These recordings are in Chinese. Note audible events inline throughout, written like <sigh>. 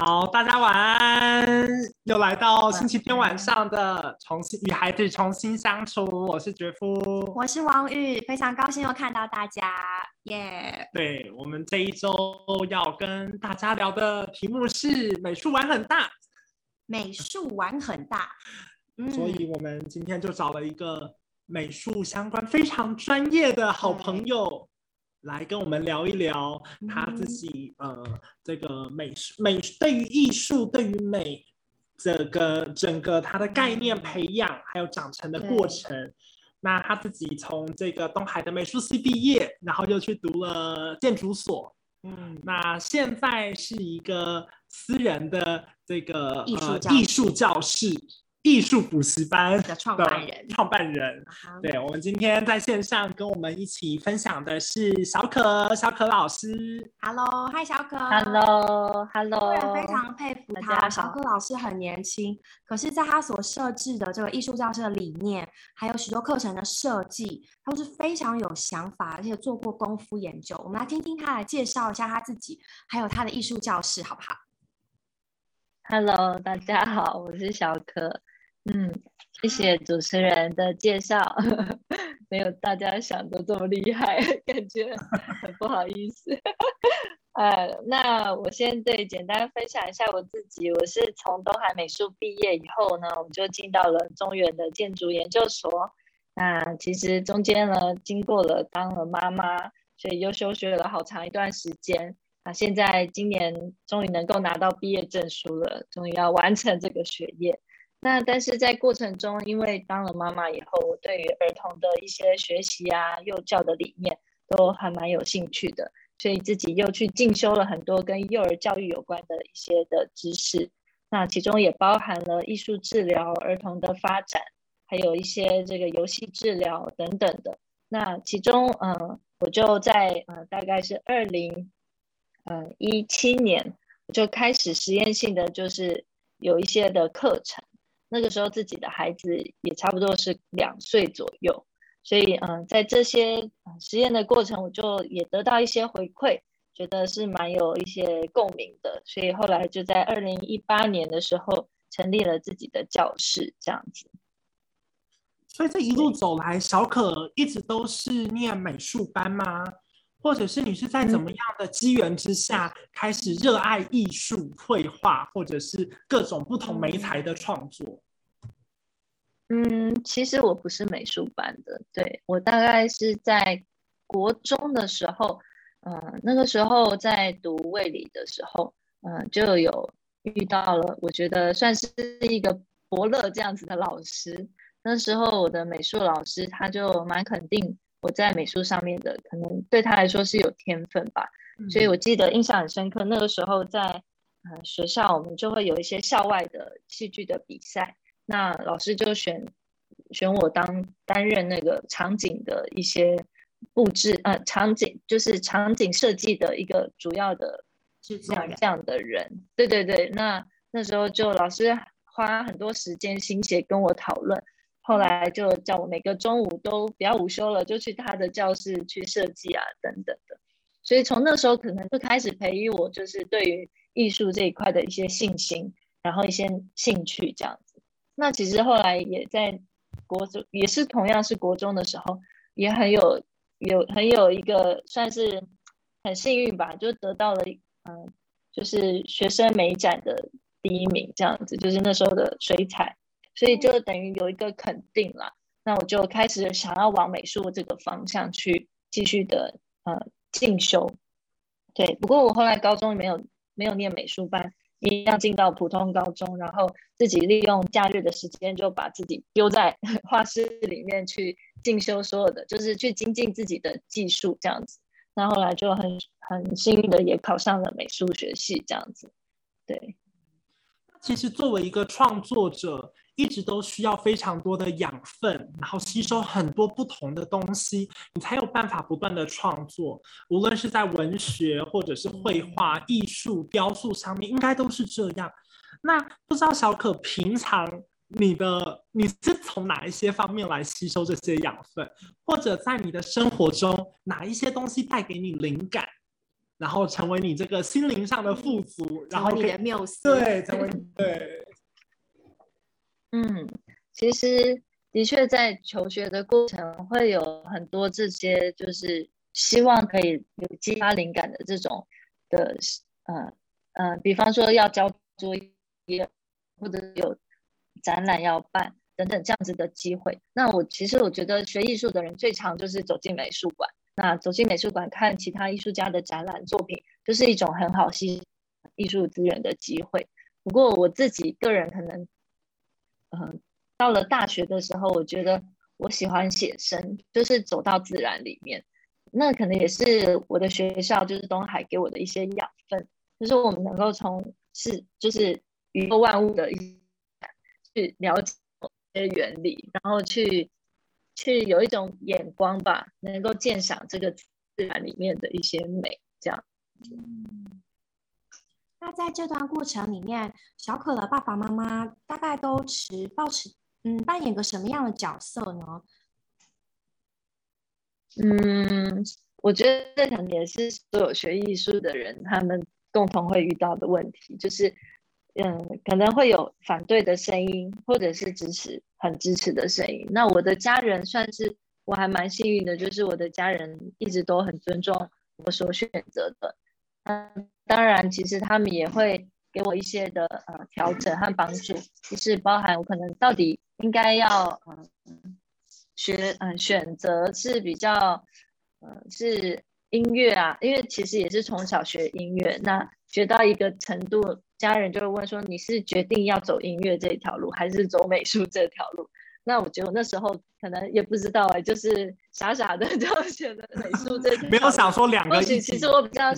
好，大家晚安，又来到星期天晚上的重新与孩子重新相处。我是觉夫，我是王玉，非常高兴又看到大家，耶！对我们这一周要跟大家聊的题目是美术玩很大，美术玩很大，所以我们今天就找了一个美术相关非常专业的好朋友。来跟我们聊一聊他自己呃，这个美术美对于艺术对于美这个整个他的概念培养还有长成的过程。那他自己从这个东海的美术系毕业，然后又去读了建筑所。嗯，那现在是一个私人的这个呃艺术教室。艺术补习班的创办人，创办人，对我们今天在线上跟我们一起分享的是小可，小可老师。Hello，嗨，小可。Hello，Hello。个人非常佩服他，小可老师很年轻，可是在他所设置的这个艺术教室的理念，还有许多课程的设计，都是非常有想法，而且做过功夫研究。我们来听听他来介绍一下他自己，还有他的艺术教室，好不好？Hello，大家好，我是小可。嗯，谢谢主持人的介绍，<laughs> 没有大家想的这么厉害，感觉很不好意思。<laughs> 呃，那我先对简单分享一下我自己，我是从东海美术毕业以后呢，我就进到了中原的建筑研究所。那其实中间呢，经过了当了妈妈，所以又休学了好长一段时间。那现在今年终于能够拿到毕业证书了，终于要完成这个学业。那但是在过程中，因为当了妈妈以后，我对于儿童的一些学习啊、幼教的理念都还蛮有兴趣的，所以自己又去进修了很多跟幼儿教育有关的一些的知识。那其中也包含了艺术治疗、儿童的发展，还有一些这个游戏治疗等等的。那其中，嗯，我就在呃大概是二零嗯一七年，我就开始实验性的就是有一些的课程。那个时候自己的孩子也差不多是两岁左右，所以嗯，在这些实验的过程，我就也得到一些回馈，觉得是蛮有一些共鸣的，所以后来就在二零一八年的时候成立了自己的教室，这样子。所以这一路走来，小可一直都是念美术班吗？或者是你是在怎么样的机缘之下开始热爱艺术、绘画，或者是各种不同媒材的创作？嗯，其实我不是美术班的，对我大概是在国中的时候，嗯，那个时候在读卫理的时候，嗯，就有遇到了，我觉得算是一个伯乐这样子的老师。那时候我的美术老师他就蛮肯定。我在美术上面的可能对他来说是有天分吧，所以我记得印象很深刻。那个时候在呃学校，我们就会有一些校外的戏剧的比赛，那老师就选选我当担任那个场景的一些布置，呃，场景就是场景设计的一个主要的这样这样的人。对对对，那那时候就老师花很多时间心血跟我讨论。后来就叫我每个中午都不要午休了，就去他的教室去设计啊，等等的。所以从那时候可能就开始培育我，就是对于艺术这一块的一些信心，然后一些兴趣这样子。那其实后来也在国中，也是同样是国中的时候，也很有有很有一个算是很幸运吧，就得到了嗯，就是学生美展的第一名这样子，就是那时候的水彩。所以就等于有一个肯定了，那我就开始想要往美术这个方向去继续的呃进修。对，不过我后来高中没有没有念美术班，一样进到普通高中，然后自己利用假日的时间就把自己丢在 <laughs> 画室里面去进修所有的，就是去精进自己的技术这样子。那后来就很很幸运的也考上了美术学系这样子。对，其实作为一个创作者。一直都需要非常多的养分，然后吸收很多不同的东西，你才有办法不断的创作。无论是在文学或者是绘画、艺术、雕塑上面，应该都是这样。那不知道小可平常你的你是从哪一些方面来吸收这些养分，或者在你的生活中哪一些东西带给你灵感？然后成为你这个心灵上的富足，然后你的缪斯，对，成为对。嗯，其实的确在求学的过程会有很多这些，就是希望可以有激发灵感的这种的，呃呃，比方说要交作业，或者有展览要办等等这样子的机会。那我其实我觉得学艺术的人最常就是走进美术馆，那走进美术馆看其他艺术家的展览作品，就是一种很好吸艺术资源的机会。不过我自己个人可能。嗯，到了大学的时候，我觉得我喜欢写生，就是走到自然里面。那可能也是我的学校，就是东海给我的一些养分，就是我们能够从是就是宇宙万物的一去了解一些原理，然后去去有一种眼光吧，能够鉴赏这个自然里面的一些美，这样。那在这段过程里面，小可的爸爸妈妈大概都持抱持嗯扮演个什么样的角色呢？嗯，我觉得可能也是所有学艺术的人他们共同会遇到的问题，就是嗯可能会有反对的声音，或者是支持很支持的声音。那我的家人算是我还蛮幸运的，就是我的家人一直都很尊重我所选择的。嗯。当然，其实他们也会给我一些的呃调整和帮助，就是包含我可能到底应该要嗯学嗯选择是比较呃是音乐啊，因为其实也是从小学音乐，那学到一个程度，家人就会问说你是决定要走音乐这条路，还是走美术这条路？那我觉得我那时候可能也不知道哎，就是傻傻的 <laughs> 就选了美术这条，没有想说两个或许其实我比较。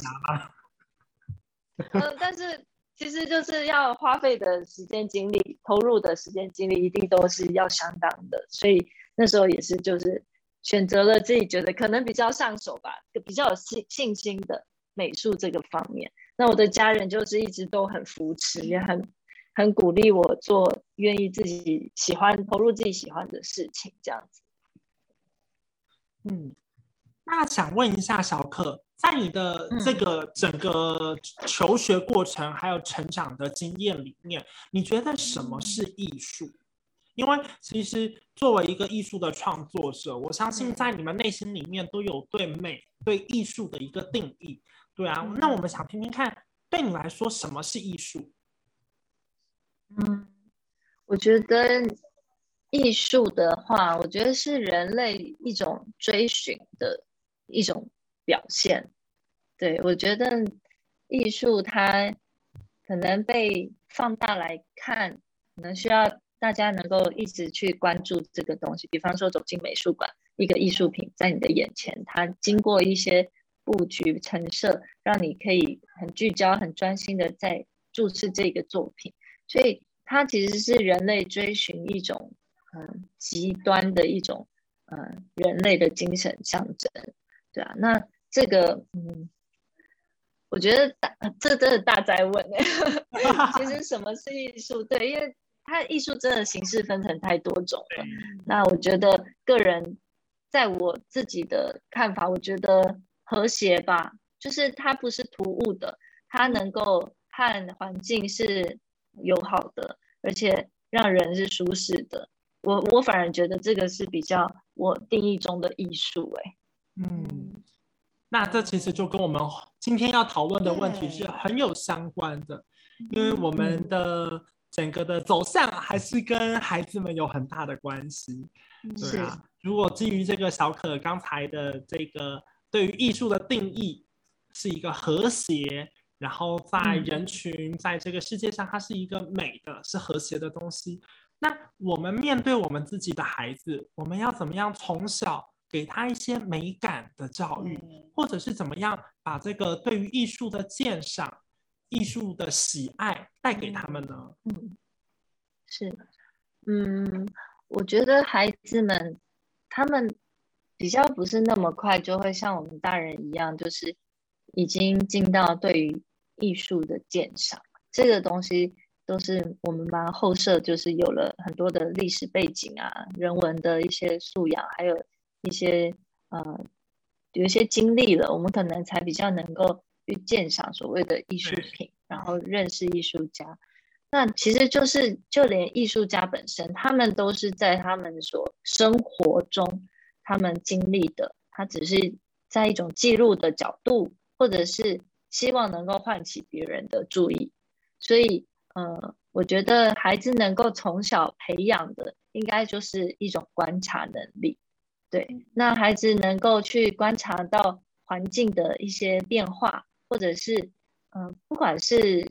嗯，但是其实就是要花费的时间精力，投入的时间精力一定都是要相当的，所以那时候也是就是选择了自己觉得可能比较上手吧，比较有信信心的美术这个方面。那我的家人就是一直都很扶持，也很很鼓励我做愿意自己喜欢投入自己喜欢的事情这样子。嗯，那想问一下小可。在你的这个整个求学过程还有成长的经验里面，你觉得什么是艺术？因为其实作为一个艺术的创作者，我相信在你们内心里面都有对美、对艺术的一个定义。对啊，那我们想听听看，对你来说什么是艺术？嗯，我觉得艺术的话，我觉得是人类一种追寻的一种。表现，对我觉得艺术它可能被放大来看，可能需要大家能够一直去关注这个东西。比方说走进美术馆，一个艺术品在你的眼前，它经过一些布局陈设，让你可以很聚焦、很专心的在注视这个作品。所以它其实是人类追寻一种嗯极端的一种嗯人类的精神象征，对啊，那。这个，嗯，我觉得大这真的大灾问哎。<laughs> 其实什么是艺术？对，因为它艺术真的形式分成太多种了。那我觉得个人在我自己的看法，我觉得和谐吧，就是它不是突兀的，它能够和环境是友好的，而且让人是舒适的。我我反而觉得这个是比较我定义中的艺术哎。嗯。那这其实就跟我们今天要讨论的问题是很有相关的，因为我们的整个的走向还是跟孩子们有很大的关系。对啊，如果基于这个小可刚才的这个对于艺术的定义是一个和谐，然后在人群在这个世界上它是一个美的、是和谐的东西，那我们面对我们自己的孩子，我们要怎么样从小？给他一些美感的教育，或者是怎么样把这个对于艺术的鉴赏、艺术的喜爱带给他们呢？嗯，是，嗯，我觉得孩子们他们比较不是那么快就会像我们大人一样，就是已经进到对于艺术的鉴赏这个东西，都是我们班后设，就是有了很多的历史背景啊、人文的一些素养，还有。一些呃，有一些经历了，我们可能才比较能够去鉴赏所谓的艺术品，然后认识艺术家。那其实就是就连艺术家本身，他们都是在他们所生活中他们经历的，他只是在一种记录的角度，或者是希望能够唤起别人的注意。所以，呃，我觉得孩子能够从小培养的，应该就是一种观察能力。对，那孩子能够去观察到环境的一些变化，或者是，嗯，不管是，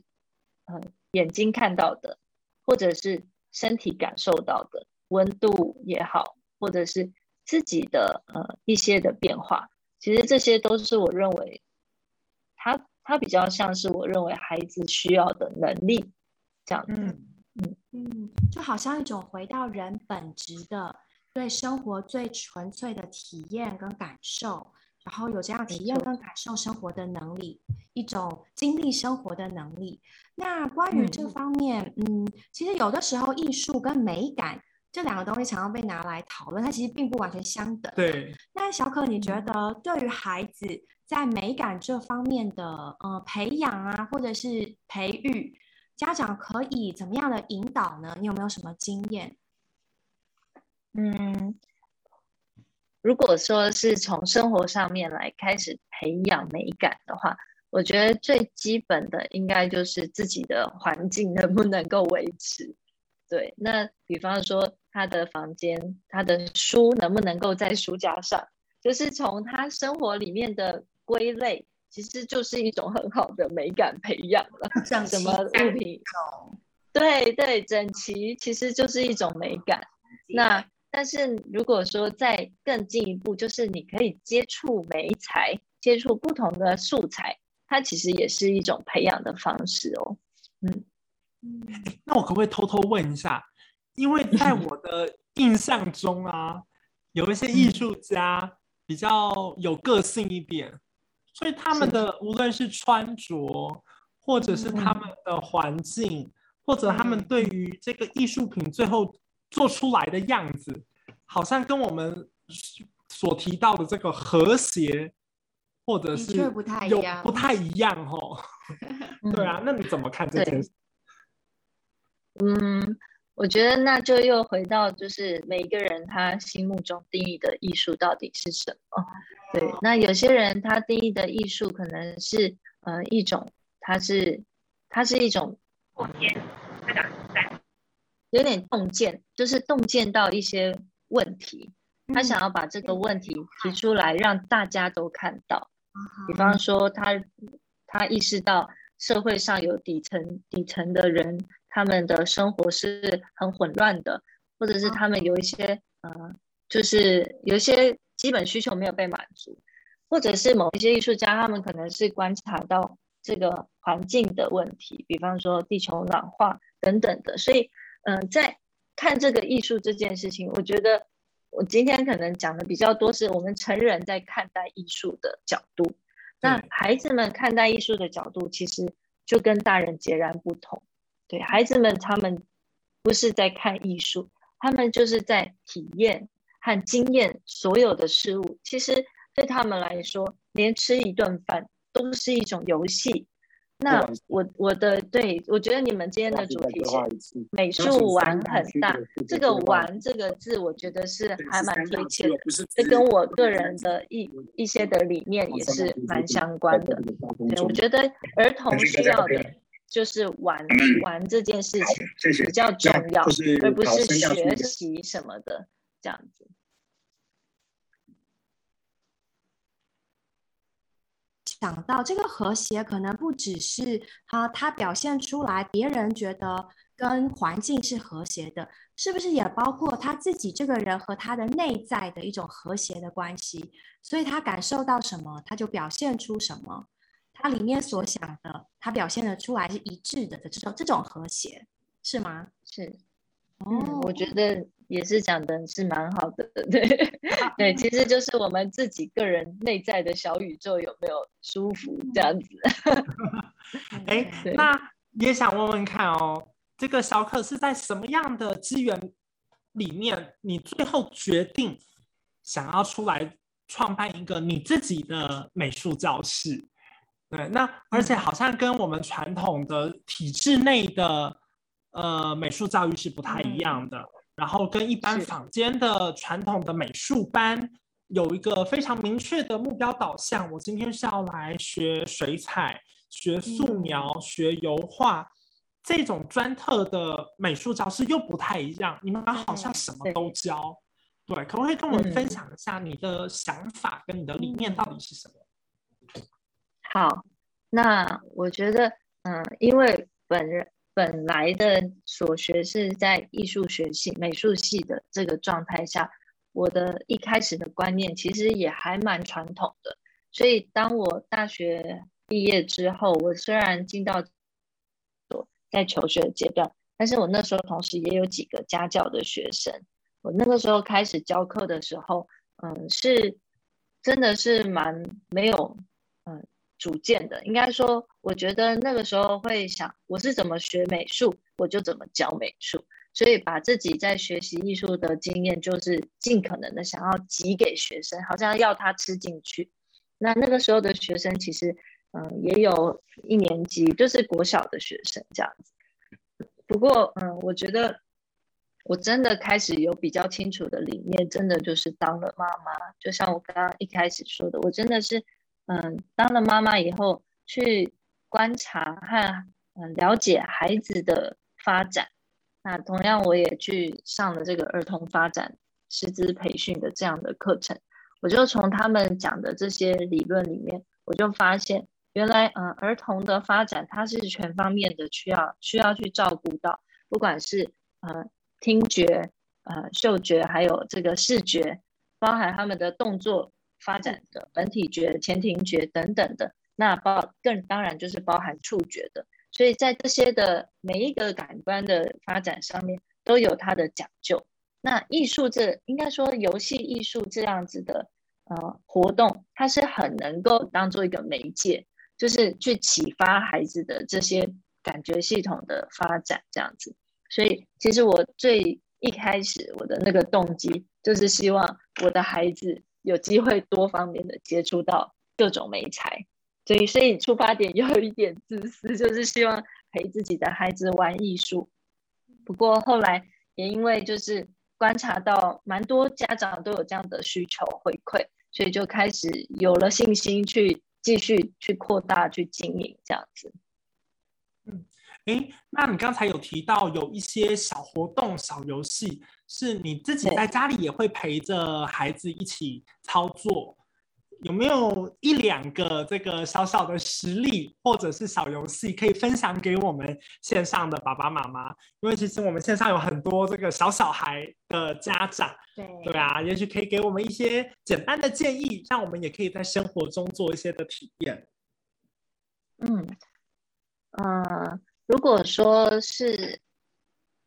嗯，眼睛看到的，或者是身体感受到的温度也好，或者是自己的呃一些的变化，其实这些都是我认为，他他比较像是我认为孩子需要的能力，这样子，嗯嗯，就好像一种回到人本质的。对生活最纯粹的体验跟感受，然后有这样体验跟感受生活的能力，一种经历生活的能力。那关于这方面，嗯，其实有的时候艺术跟美感这两个东西常常被拿来讨论，它其实并不完全相等。对。那小可，你觉得对于孩子在美感这方面的呃培养啊，或者是培育，家长可以怎么样的引导呢？你有没有什么经验？嗯，如果说是从生活上面来开始培养美感的话，我觉得最基本的应该就是自己的环境能不能够维持。对，那比方说他的房间，他的书能不能够在书架上，就是从他生活里面的归类，其实就是一种很好的美感培养了。像什么物品？对对，整齐其实就是一种美感。那但是如果说再更进一步，就是你可以接触媒材，接触不同的素材，它其实也是一种培养的方式哦。嗯嗯，<laughs> 那我可不可以偷偷问一下？因为在我的印象中啊，有一些艺术家比较有个性一点，所以他们的无论是穿着，或者是他们的环境，或者他们对于这个艺术品最后。做出来的样子，好像跟我们所提到的这个和谐，或者是不太一样，不太一样哦。<laughs> 对啊，那你怎么看这件事？嗯，我觉得那就又回到就是每一个人他心目中定义的艺术到底是什么？对，那有些人他定义的艺术可能是呃一种，它是它是一种。有点洞见，就是洞见到一些问题，他想要把这个问题提出来，让大家都看到。比方说，他他意识到社会上有底层底层的人，他们的生活是很混乱的，或者是他们有一些呃，就是有一些基本需求没有被满足，或者是某一些艺术家，他们可能是观察到这个环境的问题，比方说地球暖化等等的，所以。嗯，在看这个艺术这件事情，我觉得我今天可能讲的比较多，是我们成人在看待艺术的角度。那孩子们看待艺术的角度，其实就跟大人截然不同。对孩子们，他们不是在看艺术，他们就是在体验和经验所有的事物。其实对他们来说，连吃一顿饭都是一种游戏。那我我的对我觉得你们今天的主题是美术玩很大，这个玩这个字，我觉得是还蛮贴切的，这跟我个人的一一些的理念也是蛮相关的。对，我觉得儿童需要的就是玩 <clears throat> 玩这件事情比较重要，而不是学习什么的这样子。想到这个和谐，可能不只是他他表现出来，别人觉得跟环境是和谐的，是不是也包括他自己这个人和他的内在的一种和谐的关系？所以他感受到什么，他就表现出什么，他里面所想的，他表现的出来是一致的的这种这种和谐，是吗？是，哦，我觉得。也是讲的是蛮好的，<laughs> 对对，其实就是我们自己个人内在的小宇宙有没有舒服这样子。<laughs> 哎，那也想问问看哦，这个小可是在什么样的资源里面，你最后决定想要出来创办一个你自己的美术教室？对，那而且好像跟我们传统的体制内的呃美术教育是不太一样的，然后跟一般坊间的传统的美术班有一个非常明确的目标导向。我今天是要来学水彩、学素描、学油画，这种专特的美术教室又不太一样。你们好像什么都教，对？可不可以跟我们分享一下你的想法跟你的理念到底是什么？好，那我觉得，嗯，因为本人本来的所学是在艺术学系、美术系的这个状态下，我的一开始的观念其实也还蛮传统的。所以，当我大学毕业之后，我虽然进到所在求学阶段，但是我那时候同时也有几个家教的学生。我那个时候开始教课的时候，嗯，是真的是蛮没有，嗯。主见的，应该说，我觉得那个时候会想，我是怎么学美术，我就怎么教美术，所以把自己在学习艺术的经验，就是尽可能的想要挤给学生，好像要他吃进去。那那个时候的学生，其实，嗯，也有一年级，就是国小的学生这样子。不过，嗯，我觉得我真的开始有比较清楚的理念，真的就是当了妈妈，就像我刚刚一开始说的，我真的是。嗯，当了妈妈以后，去观察和嗯了解孩子的发展。那同样，我也去上了这个儿童发展师资培训的这样的课程。我就从他们讲的这些理论里面，我就发现，原来嗯儿童的发展它是全方面的，需要需要去照顾到，不管是呃听觉、呃嗅觉，还有这个视觉，包含他们的动作。发展的本体觉、前庭觉等等的，那包更当然就是包含触觉的，所以在这些的每一个感官的发展上面都有它的讲究。那艺术这应该说游戏艺术这样子的呃活动，它是很能够当做一个媒介，就是去启发孩子的这些感觉系统的发展这样子。所以其实我最一开始我的那个动机就是希望我的孩子。有机会多方面的接触到各种美材，所以所以出发点有一点自私，就是希望陪自己的孩子玩艺术。不过后来也因为就是观察到蛮多家长都有这样的需求回馈，所以就开始有了信心去继续去扩大去经营这样子。嗯，哎，那你刚才有提到有一些小活动、小游戏。是你自己在家里也会陪着孩子一起操作，有没有一两个这个小小的实例或者是小游戏可以分享给我们线上的爸爸妈妈？因为其实我们线上有很多这个小小孩的家长，对对啊，也许可以给我们一些简单的建议，让我们也可以在生活中做一些的体验。嗯嗯，如果说是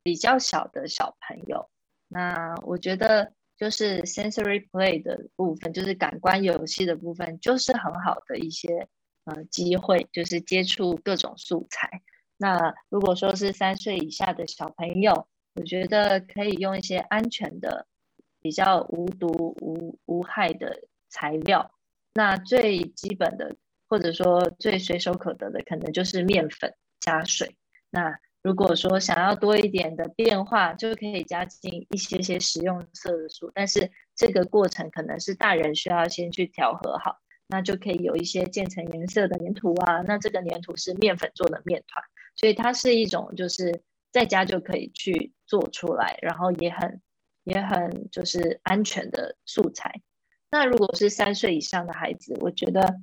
比较小的小朋友。那我觉得就是 sensory play 的部分，就是感官游戏的部分，就是很好的一些呃机会，就是接触各种素材。那如果说是三岁以下的小朋友，我觉得可以用一些安全的、比较无毒无无害的材料。那最基本的，或者说最随手可得的，可能就是面粉加水。那如果说想要多一点的变化，就可以加进一些些食用色素，但是这个过程可能是大人需要先去调和好，那就可以有一些渐层颜色的粘土啊，那这个粘土是面粉做的面团，所以它是一种就是在家就可以去做出来，然后也很也很就是安全的素材。那如果是三岁以上的孩子，我觉得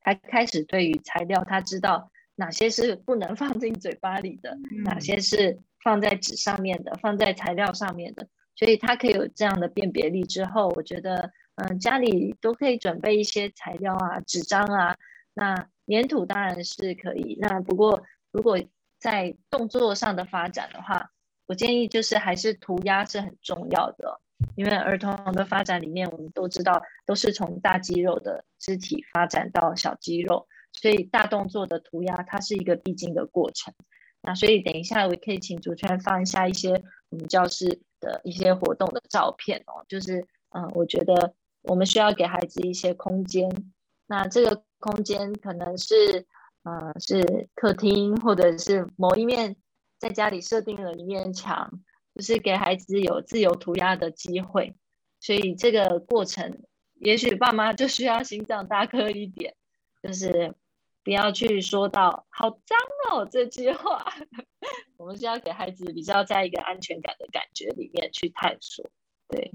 他开始对于材料他知道。哪些是不能放进嘴巴里的？哪些是放在纸上面的？放在材料上面的？所以它可以有这样的辨别力。之后，我觉得，嗯，家里都可以准备一些材料啊，纸张啊。那粘土当然是可以。那不过，如果在动作上的发展的话，我建议就是还是涂鸦是很重要的，因为儿童的发展里面，我们都知道都是从大肌肉的肢体发展到小肌肉。所以大动作的涂鸦，它是一个必经的过程。那所以等一下，我可以请主持人放一下一些我们教室的一些活动的照片哦。就是，嗯，我觉得我们需要给孩子一些空间。那这个空间可能是，呃，是客厅，或者是某一面在家里设定了一面墙，就是给孩子有自由涂鸦的机会。所以这个过程，也许爸妈就需要心脏大颗一点，就是不要去说到“好脏哦”这句话。<laughs> 我们是要给孩子比较在一个安全感的感觉里面去探索。对，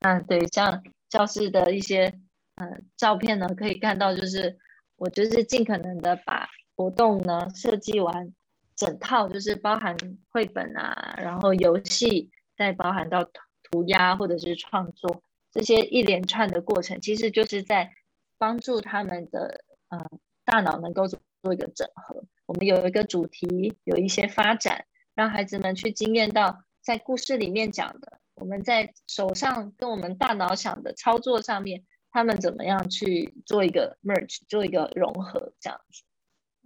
嗯，对，像教室的一些。嗯，照片呢可以看到，就是我就是尽可能的把活动呢设计完整套，就是包含绘本啊，然后游戏，再包含到涂鸦或者是创作这些一连串的过程，其实就是在帮助他们的嗯大脑能够做做一个整合。我们有一个主题，有一些发展，让孩子们去经验到在故事里面讲的，我们在手上跟我们大脑想的操作上面。他们怎么样去做一个 merge，做一个融合这样子？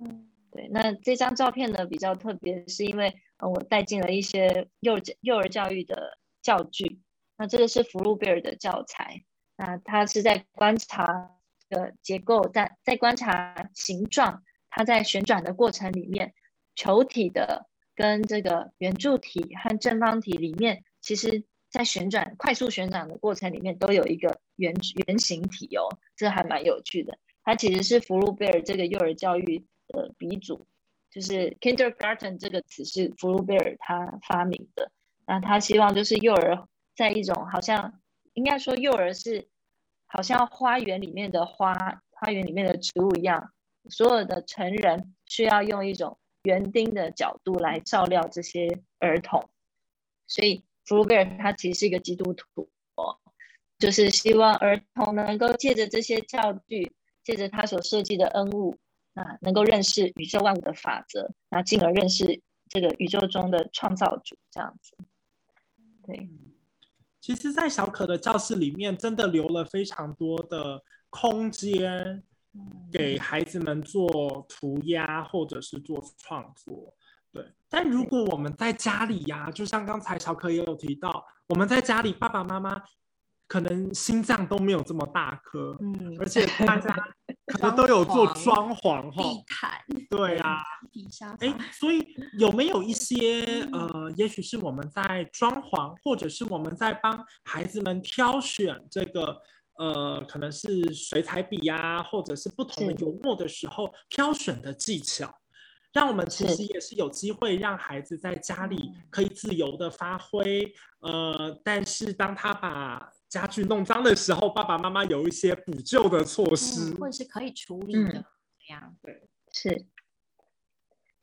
嗯，对。那这张照片呢比较特别，是因为呃我带进了一些幼儿幼儿教育的教具。那这个是福禄贝尔的教材。那他是在观察的结构，在在观察形状，它在旋转的过程里面，球体的跟这个圆柱体和正方体里面，其实。在旋转、快速旋转的过程里面，都有一个圆圆形体哦，这还蛮有趣的。它其实是福禄贝尔这个幼儿教育的鼻祖，就是 kindergarten 这个词是福禄贝尔他发明的。那他希望就是幼儿在一种好像应该说幼儿是好像花园里面的花，花园里面的植物一样，所有的成人需要用一种园丁的角度来照料这些儿童，所以。福禄贝尔他其实是一个基督徒，就是希望儿童能够借着这些教具，借着他所设计的恩物，啊，能够认识宇宙万物的法则，那进而认识这个宇宙中的创造主，这样子。对，其实，在小可的教室里面，真的留了非常多的空间，给孩子们做涂鸦或者是做创作。对，但如果我们在家里呀，就像刚才小可也有提到，我们在家里爸爸妈妈可能心脏都没有这么大颗，嗯，而且大家可能都有做装潢哈，地毯，对啊，底下，哎，所以有没有一些呃，也许是我们在装潢，或者是我们在帮孩子们挑选这个呃，可能是水彩笔呀，或者是不同的油墨的时候挑选的技巧？让我们其实也是有机会让孩子在家里可以自由的发挥，呃，但是当他把家具弄脏的时候，爸爸妈妈有一些补救的措施，或者是可以处理的，这样对是。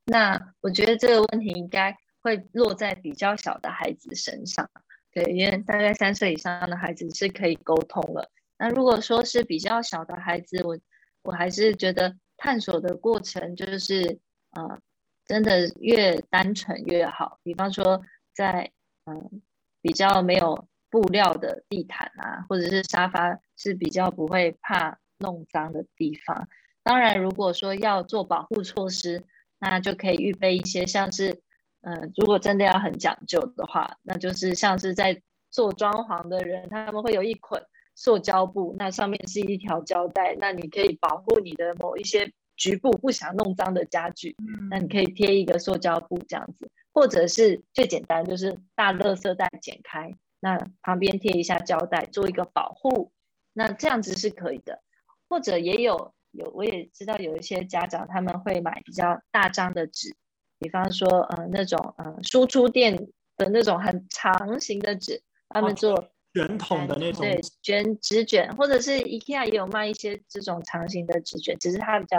那我觉得这个问题应该会落在比较小的孩子身上，对，因为大概三岁以上的孩子是可以沟通了。那如果说是比较小的孩子，我我还是觉得探索的过程就是。呃，真的越单纯越好。比方说，在嗯比较没有布料的地毯啊，或者是沙发是比较不会怕弄脏的地方。当然，如果说要做保护措施，那就可以预备一些，像是嗯，如果真的要很讲究的话，那就是像是在做装潢的人，他们会有一捆塑胶布，那上面是一条胶带，那你可以保护你的某一些。局部不想弄脏的家具，那你可以贴一个塑胶布这样子，或者是最简单就是大垃圾袋剪开，那旁边贴一下胶带做一个保护，那这样子是可以的。或者也有有我也知道有一些家长他们会买比较大张的纸，比方说呃那种呃输出店的那种很长形的纸，他们做。卷筒的那种，对，卷纸卷，或者是 IKEA 也有卖一些这种长形的纸卷，只是它比较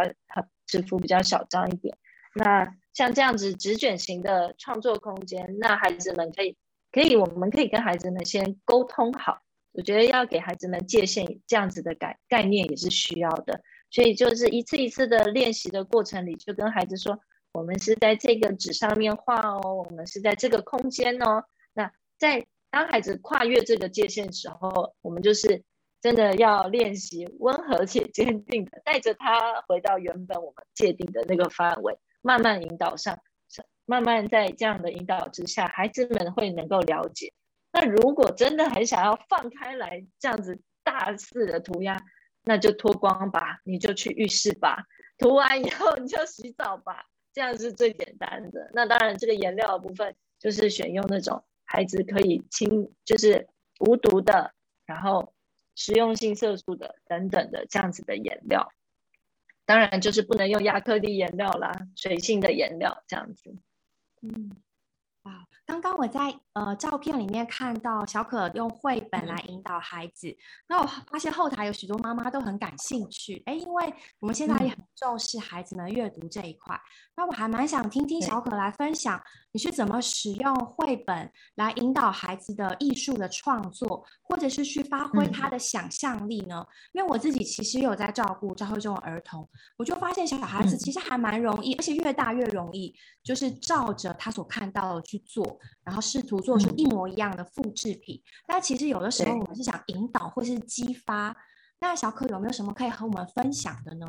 纸幅比较小张一点。那像这样子纸卷型的创作空间，那孩子们可以可以，我们可以跟孩子们先沟通好。我觉得要给孩子们界限，这样子的概概念也是需要的。所以就是一次一次的练习的过程里，就跟孩子说，我们是在这个纸上面画哦，我们是在这个空间哦。那在当孩子跨越这个界限时候，我们就是真的要练习温和且坚定的带着他回到原本我们界定的那个范围，慢慢引导上，慢慢在这样的引导之下，孩子们会能够了解。那如果真的很想要放开来这样子大肆的涂鸦，那就脱光吧，你就去浴室吧，涂完以后你就洗澡吧，这样是最简单的。那当然，这个颜料的部分就是选用那种孩子可以清，就是无毒的，然后食用性色素的等等的这样子的颜料。当然，就是不能用亚克力颜料啦，水性的颜料这样子。嗯。啊，刚刚我在呃照片里面看到小可用绘本来引导孩子，那我发现后台有许多妈妈都很感兴趣，哎，因为我们现在也很重视孩子们阅读这一块，那我还蛮想听听小可来分享。你是怎么使用绘本来引导孩子的艺术的创作，或者是去发挥他的想象力呢？因为我自己其实有在照顾照顾这种儿童，我就发现小孩子其实还蛮容易，而且越大越容易，就是照着他所看到的去做，然后试图做出一模一样的复制品。那其实有的时候我们是想引导或是激发。那小可有没有什么可以和我们分享的呢？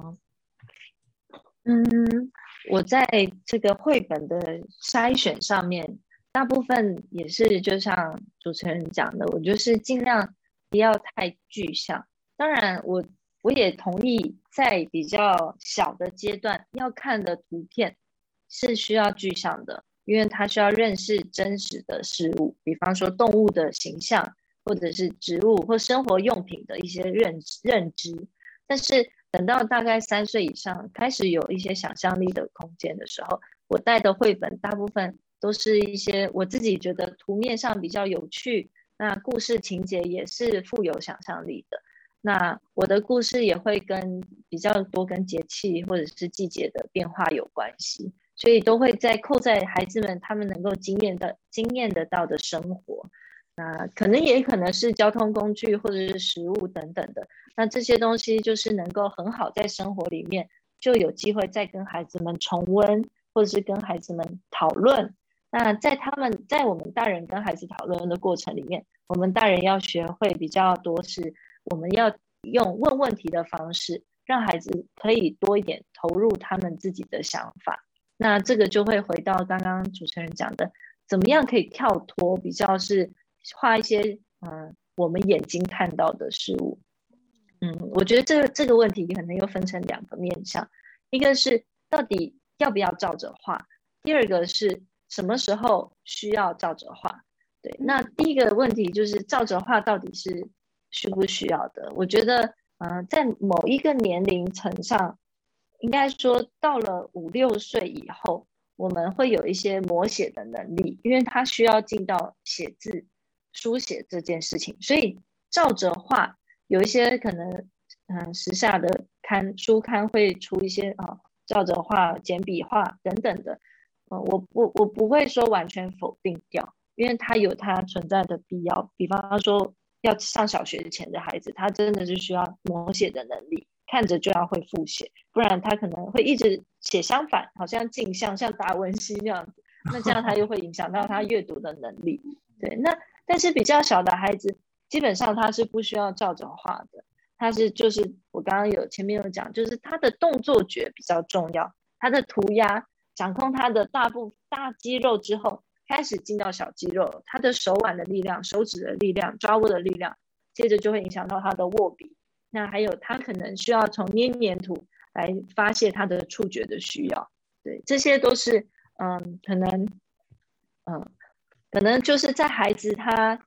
嗯。我在这个绘本的筛选上面，大部分也是就像主持人讲的，我就是尽量不要太具象。当然，我我也同意，在比较小的阶段要看的图片是需要具象的，因为他需要认识真实的事物，比方说动物的形象，或者是植物或生活用品的一些认认知。但是，等到大概三岁以上，开始有一些想象力的空间的时候，我带的绘本大部分都是一些我自己觉得图面上比较有趣，那故事情节也是富有想象力的。那我的故事也会跟比较多跟节气或者是季节的变化有关系，所以都会在扣在孩子们他们能够经验的经验得到的生活。那可能也可能是交通工具或者是食物等等的，那这些东西就是能够很好在生活里面就有机会再跟孩子们重温，或者是跟孩子们讨论。那在他们在我们大人跟孩子讨论的过程里面，我们大人要学会比较多是，我们要用问问题的方式，让孩子可以多一点投入他们自己的想法。那这个就会回到刚刚主持人讲的，怎么样可以跳脱比较是。画一些嗯，我们眼睛看到的事物，嗯，我觉得这个这个问题可能又分成两个面向，一个是到底要不要照着画，第二个是什么时候需要照着画。对，那第一个问题就是照着画到底是需不需要的？我觉得，嗯，在某一个年龄层上，应该说到了五六岁以后，我们会有一些摹写的能力，因为他需要进到写字。书写这件事情，所以照着画，有一些可能，嗯，时下的刊书刊会出一些啊，照着画、简笔画等等的，呃，我不我不会说完全否定掉，因为它有它存在的必要。比方说，要上小学前的孩子，他真的是需要摹写的能力，看着就要会复写，不然他可能会一直写相反，好像镜像，像达文西那样子，那这样他又会影响到他阅读的能力。对，那。但是比较小的孩子，基本上他是不需要照着画的，他是就是我刚刚有前面有讲，就是他的动作觉比较重要，他的涂鸦掌控他的大部大肌肉之后，开始进到小肌肉，他的手腕的力量、手指的力量、抓握的力量，接着就会影响到他的握笔，那还有他可能需要从捏黏土来发泄他的触觉的需要，对，这些都是嗯可能嗯。可能就是在孩子他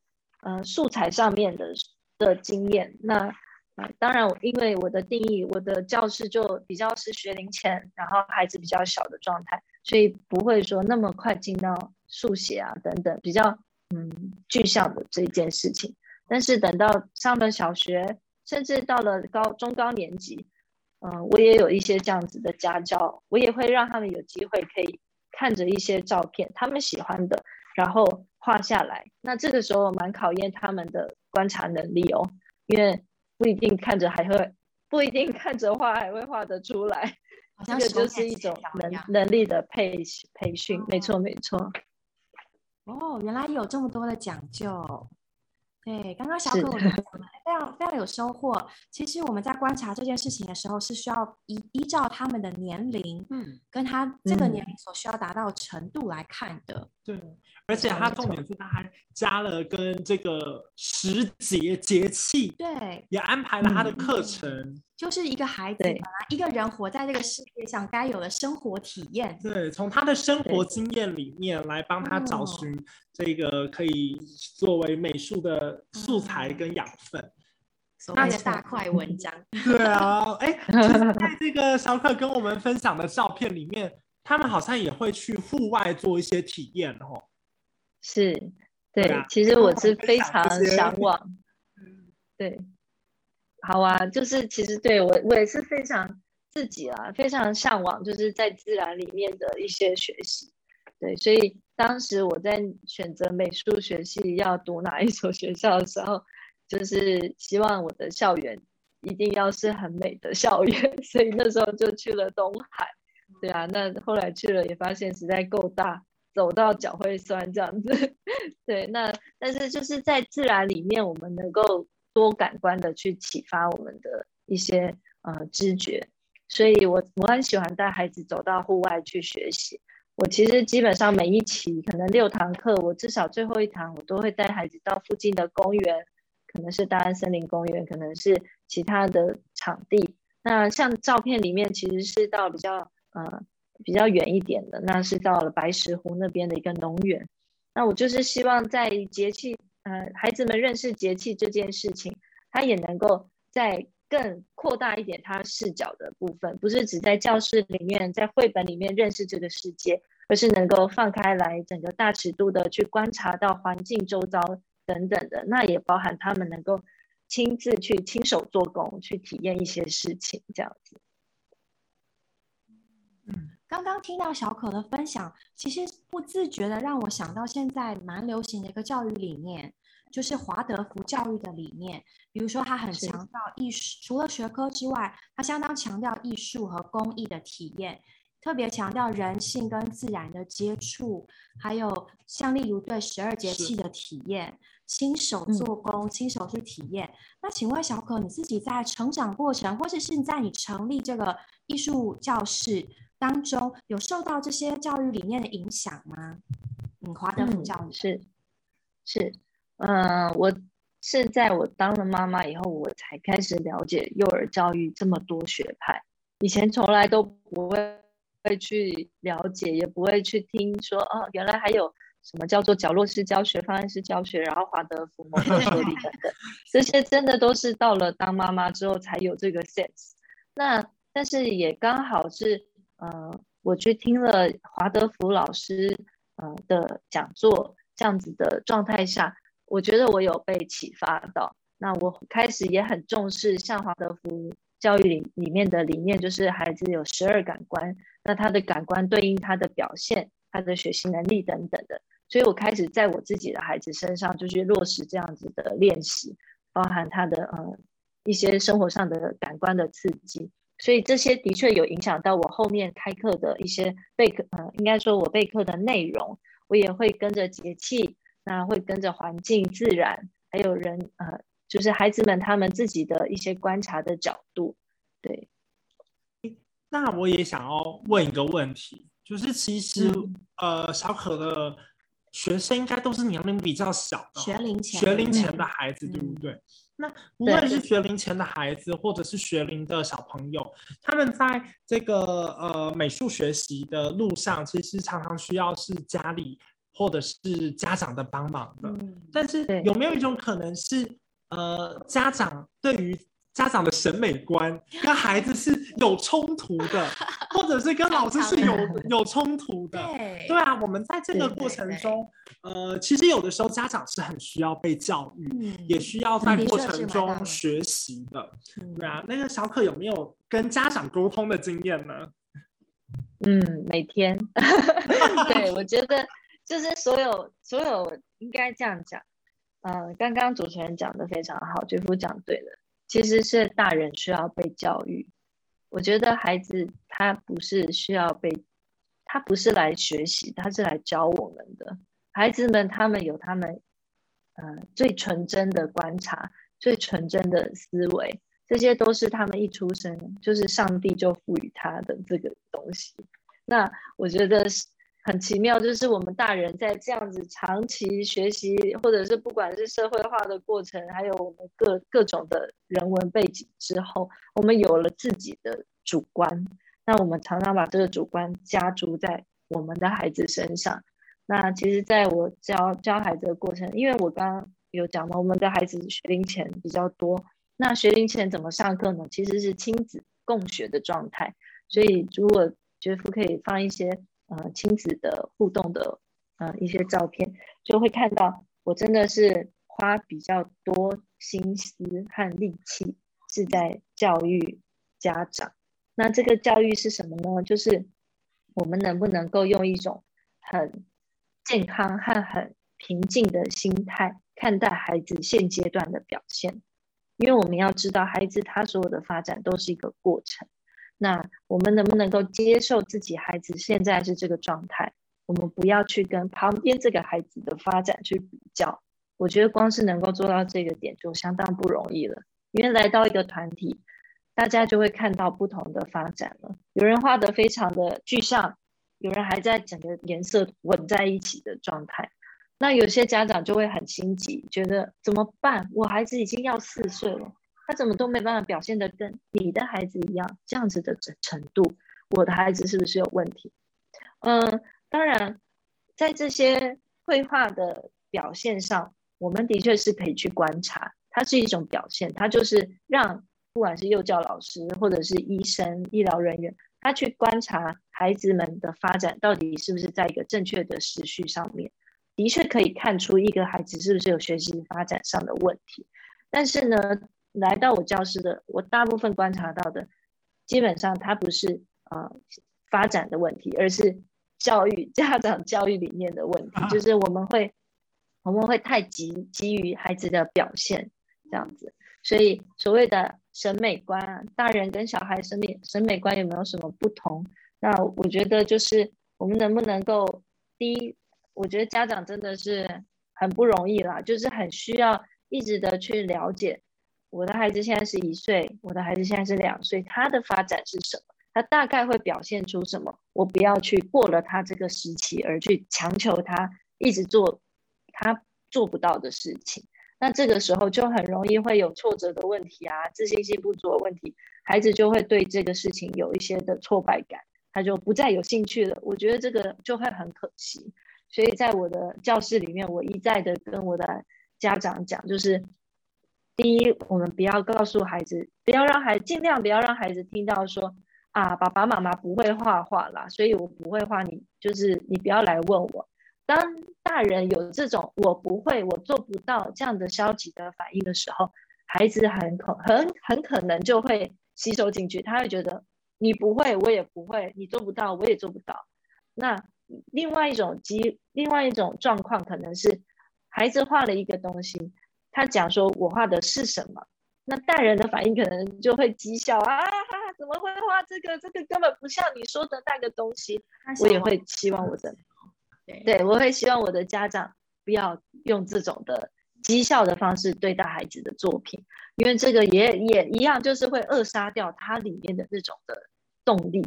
呃素材上面的的经验，那呃当然因为我的定义，我的教室就比较是学龄前，然后孩子比较小的状态，所以不会说那么快进到速写啊等等比较嗯具象的这件事情。但是等到上了小学，甚至到了高中高年级，嗯，我也有一些这样子的家教，我也会让他们有机会可以看着一些照片，他们喜欢的。然后画下来，那这个时候蛮考验他们的观察能力哦，因为不一定看着还会，不一定看着画还会画得出来，这个就是一种能能力的培培训，没错没错。哦，原来有这么多的讲究。对，刚刚小可我讲了非常非常有收获。其实我们在观察这件事情的时候，是需要依依照他们的年龄，嗯，跟他这个年龄所需要达到程度来看的。对，而且他重点是他还加了跟这个时节节气，对，也安排了他的课程。就是一个孩子，一个人活在这个世界上该有的生活体验。对，从他的生活经验里面来帮他找寻这个可以作为美术的素材跟养分。那的大块文章。<laughs> 对啊，哎，在这个小可跟我们分享的照片里面，他们好像也会去户外做一些体验哦。是，对，其实我是非常向往。<laughs> 对。好啊，就是其实对我我也是非常自己啊，非常向往，就是在自然里面的一些学习。对，所以当时我在选择美术学系要读哪一所学校的时候，就是希望我的校园一定要是很美的校园，<laughs> 所以那时候就去了东海。对啊，那后来去了也发现实在够大，走到脚会酸这样子。<laughs> 对，那但是就是在自然里面，我们能够。多感官的去启发我们的一些呃知觉，所以我我很喜欢带孩子走到户外去学习。我其实基本上每一期可能六堂课，我至少最后一堂我都会带孩子到附近的公园，可能是大安森林公园，可能是其他的场地。那像照片里面其实是到比较呃比较远一点的，那是到了白石湖那边的一个农园。那我就是希望在节气。呃，孩子们认识节气这件事情，他也能够在更扩大一点他视角的部分，不是只在教室里面、在绘本里面认识这个世界，而是能够放开来，整个大尺度的去观察到环境周遭等等的。那也包含他们能够亲自去亲手做工，去体验一些事情，这样子。嗯。刚刚听到小可的分享，其实不自觉的让我想到现在蛮流行的一个教育理念，就是华德福教育的理念。比如说，他很强调艺术，除了学科之外，他相当强调艺术和工艺的体验，特别强调人性跟自然的接触，还有像例如对十二节气的体验，亲手做工，亲手去体验。那请问小可，你自己在成长过程，或者是在你成立这个艺术教室？当中有受到这些教育理念的影响吗？嗯，华德福教育是是，嗯，我是在我当了妈妈以后，我才开始了解幼儿教育这么多学派，以前从来都不会会去了解，也不会去听说哦，原来还有什么叫做角落式教学、方案式教学，然后华德福、蒙特梭利等等，这些真的都是到了当妈妈之后才有这个 sense。那但是也刚好是。呃，我去听了华德福老师呃的讲座，这样子的状态下，我觉得我有被启发到。那我开始也很重视像华德福教育里里面的理念，就是孩子有十二感官，那他的感官对应他的表现、他的学习能力等等的。所以我开始在我自己的孩子身上，就是落实这样子的练习，包含他的呃一些生活上的感官的刺激。所以这些的确有影响到我后面开课的一些备课，呃，应该说我备课的内容，我也会跟着节气，那会跟着环境、自然，还有人，呃，就是孩子们他们自己的一些观察的角度。对，那我也想要问一个问题，就是其实，呃，小可的学生应该都是年龄比较小的，学龄前学龄前的孩子，对不对？那无论是。学龄前的孩子，或者是学龄的小朋友，他们在这个呃美术学习的路上，其实常常需要是家里或者是家长的帮忙的。但是有没有一种可能是，呃，家长对于家长的审美观 <laughs> 跟孩子是有冲突的，<laughs> 或者是跟老师是有有冲突的。对啊，我们在这个过程中，呃，其实有的时候家长是很需要被教育，也需要在过程中学习的。对啊，那个小可有没有跟家长沟通的经验呢？嗯，每天。<laughs> 对，我觉得就是所有所有应该这样讲。嗯，刚刚主持人讲的非常好，绝夫讲对了。其实是大人需要被教育，我觉得孩子他不是需要被，他不是来学习，他是来教我们的。孩子们他们有他们，呃，最纯真的观察，最纯真的思维，这些都是他们一出生就是上帝就赋予他的这个东西。那我觉得是很奇妙，就是我们大人在这样子长期学习，或者是不管是社会化的过程，还有我们各各种的人文背景之后，我们有了自己的主观。那我们常常把这个主观加注在我们的孩子身上。那其实，在我教教孩子的过程，因为我刚刚有讲到，我们的孩子学龄前比较多。那学龄前怎么上课呢？其实是亲子共学的状态。所以，如果觉得可以放一些呃亲子的互动的呃一些照片，就会看到我真的是花比较多心思和力气是在教育家长。那这个教育是什么呢？就是我们能不能够用一种很健康和很平静的心态看待孩子现阶段的表现？因为我们要知道，孩子他所有的发展都是一个过程。那我们能不能够接受自己孩子现在是这个状态？我们不要去跟旁边这个孩子的发展去比较。我觉得光是能够做到这个点就相当不容易了。因为来到一个团体。大家就会看到不同的发展了。有人画的非常的具象，有人还在整个颜色混在一起的状态。那有些家长就会很心急，觉得怎么办？我孩子已经要四岁了，他怎么都没办法表现的跟你的孩子一样这样子的程程度？我的孩子是不是有问题？嗯，当然，在这些绘画的表现上，我们的确是可以去观察，它是一种表现，它就是让。不管是幼教老师或者是医生、医疗人员，他去观察孩子们的发展到底是不是在一个正确的时序上面，的确可以看出一个孩子是不是有学习发展上的问题。但是呢，来到我教室的，我大部分观察到的，基本上他不是呃发展的问题，而是教育 <laughs> 家长教育理念的问题，就是我们会我们会太急急于孩子的表现这样子，所以所谓的。审美观，大人跟小孩审美审美观有没有什么不同？那我觉得就是我们能不能够，第一，我觉得家长真的是很不容易啦，就是很需要一直的去了解，我的孩子现在是一岁，我的孩子现在是两岁，他的发展是什么？他大概会表现出什么？我不要去过了他这个时期而去强求他一直做他做不到的事情。那这个时候就很容易会有挫折的问题啊，自信心不足的问题，孩子就会对这个事情有一些的挫败感，他就不再有兴趣了。我觉得这个就会很可惜。所以在我的教室里面，我一再的跟我的家长讲，就是第一，我们不要告诉孩子，不要让孩尽量不要让孩子听到说啊，爸爸妈妈不会画画啦，所以我不会画，你就是你不要来问我。当大人有这种我不会、我做不到这样的消极的反应的时候，孩子很可很很可能就会吸收进去。他会觉得你不会，我也不会；你做不到，我也做不到。那另外一种机，另外一种状况可能是孩子画了一个东西，他讲说我画的是什么，那大人的反应可能就会讥笑啊，怎么会画这个？这个根本不像你说的那个东西。我也会希望我的。对，我会希望我的家长不要用这种的讥笑的方式对待孩子的作品，因为这个也也一样，就是会扼杀掉它里面的那种的动力。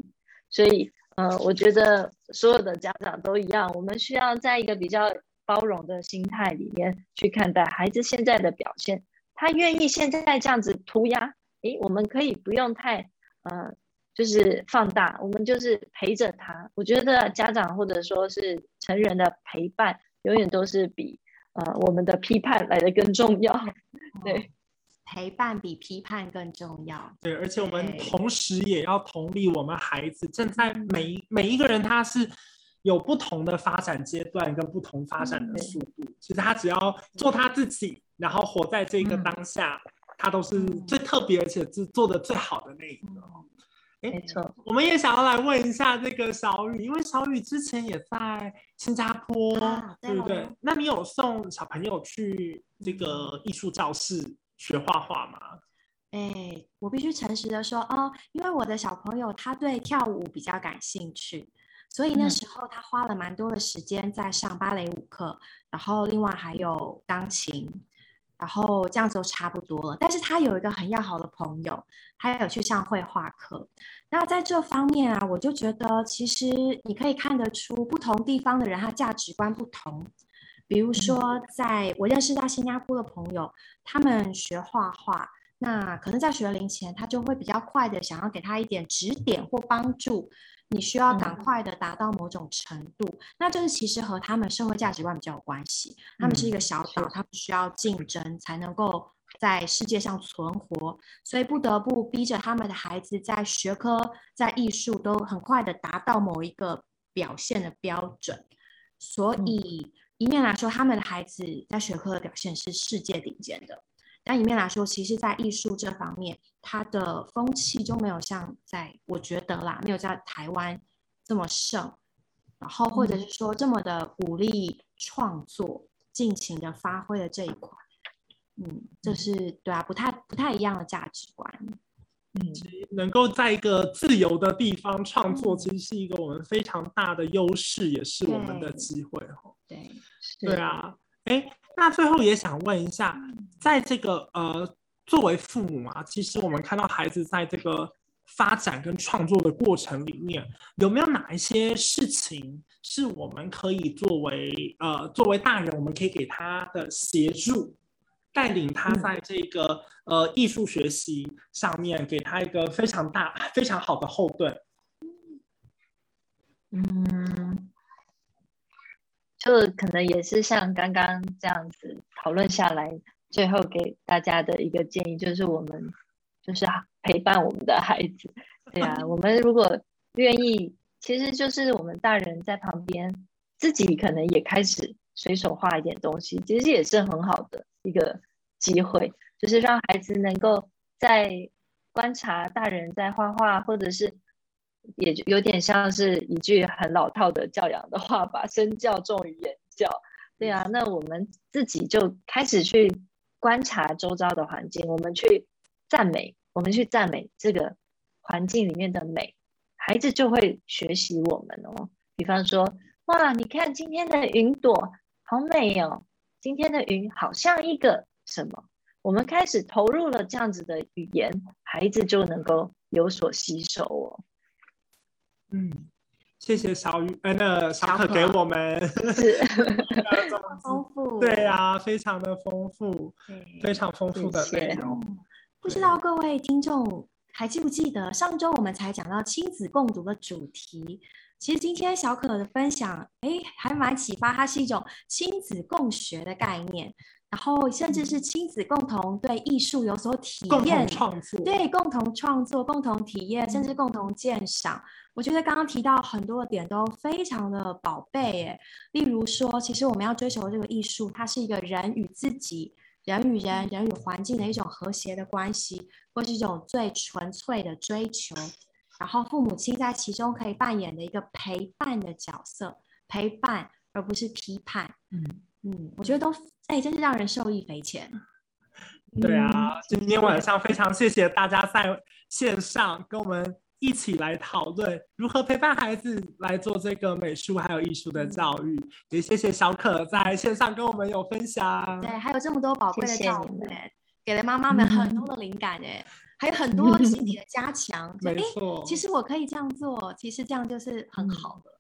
所以，呃，我觉得所有的家长都一样，我们需要在一个比较包容的心态里面去看待孩子现在的表现。他愿意现在这样子涂鸦，诶，我们可以不用太，呃。就是放大，我们就是陪着他。我觉得家长或者说是成人的陪伴，永远都是比呃我们的批判来的更重要。对，陪伴比批判更重要。对，而且我们同时也要同理我们孩子正在每每一个人他是有不同的发展阶段跟不同发展的速度。其实他只要做他自己，然后活在这个当下，他都是最特别而且是做的最好的那一个。没错，我们也想要来问一下这个小雨，因为小雨之前也在新加坡，对不对？那你有送小朋友去这个艺术教室学画画吗？哎，我必须诚实的说哦，因为我的小朋友他对跳舞比较感兴趣，所以那时候他花了蛮多的时间在上芭蕾舞课，然后另外还有钢琴。然后这样子都差不多了。但是他有一个很要好的朋友，他有去上绘画课。那在这方面啊，我就觉得其实你可以看得出不同地方的人他价值观不同。比如说，在我认识到新加坡的朋友，他们学画画，那可能在学龄前，他就会比较快的想要给他一点指点或帮助。你需要赶快的达到某种程度，那这个其实和他们社会价值观比较有关系。他们是一个小岛，他们需要竞争才能够在世界上存活，所以不得不逼着他们的孩子在学科、在艺术都很快的达到某一个表现的标准。所以一面来说，他们的孩子在学科的表现是世界顶尖的。但一面来说，其实，在艺术这方面，它的风气就没有像在我觉得啦，没有在台湾这么盛，然后或者是说这么的鼓励创作、尽情的发挥的这一块，嗯，这是对啊，不太不太一样的价值观。嗯，能够在一个自由的地方创作，其实是一个我们非常大的优势，也是我们的机会哈。对，对啊，哎。那最后也想问一下，在这个呃，作为父母啊，其实我们看到孩子在这个发展跟创作的过程里面，有没有哪一些事情是我们可以作为呃，作为大人，我们可以给他的协助，带领他在这个呃艺术学习上面，给他一个非常大、非常好的后盾。嗯。就可能也是像刚刚这样子讨论下来，最后给大家的一个建议就是，我们就是陪伴我们的孩子。对啊，<laughs> 我们如果愿意，其实就是我们大人在旁边，自己可能也开始随手画一点东西，其实也是很好的一个机会，就是让孩子能够在观察大人在画画，或者是。也有点像是一句很老套的教养的话吧，“身教重于言教”。对啊，那我们自己就开始去观察周遭的环境，我们去赞美，我们去赞美这个环境里面的美，孩子就会学习我们哦。比方说，哇，你看今天的云朵好美哦，今天的云好像一个什么？我们开始投入了这样子的语言，孩子就能够有所吸收哦。嗯，谢谢小雨，呃，那小可给我们是 <laughs> 丰富，对呀，非常的丰富，非常丰富的内容。不知道各位听众还记不记得上周我们才讲到亲子共读的主题？其实今天小可的分享，哎，还蛮启发，它是一种亲子共学的概念。然后，甚至是亲子共同对艺术有所体验，创作，对共同创作、共同体验，甚至共同鉴赏。我觉得刚刚提到很多的点都非常的宝贝，诶，例如说，其实我们要追求这个艺术，它是一个人与自己、人与人、人与环境的一种和谐的关系，或是一种最纯粹的追求。然后，父母亲在其中可以扮演的一个陪伴的角色，陪伴而不是批判。嗯嗯，我觉得都。哎，真是让人受益匪浅。对啊，今天晚上非常谢谢大家在线上跟我们一起来讨论如何陪伴孩子来做这个美术还有艺术的教育。也谢谢小可在线上跟我们有分享。对，还有这么多宝贵的教育，给了妈妈们很多的灵感哎，<laughs> 还有很多心理的加强。<laughs> 没错，其实我可以这样做，其实这样就是很好的。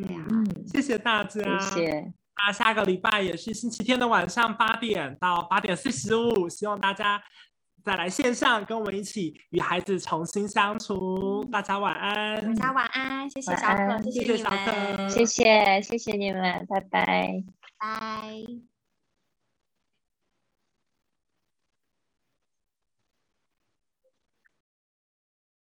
对呀，谢谢大家。谢谢。那下个礼拜也是星期天的晚上八点到八点四十五，希望大家再来线上跟我们一起与孩子重新相处。大家晚安，大家晚安，谢谢小可，谢谢小可，谢谢谢谢你们，拜拜，拜。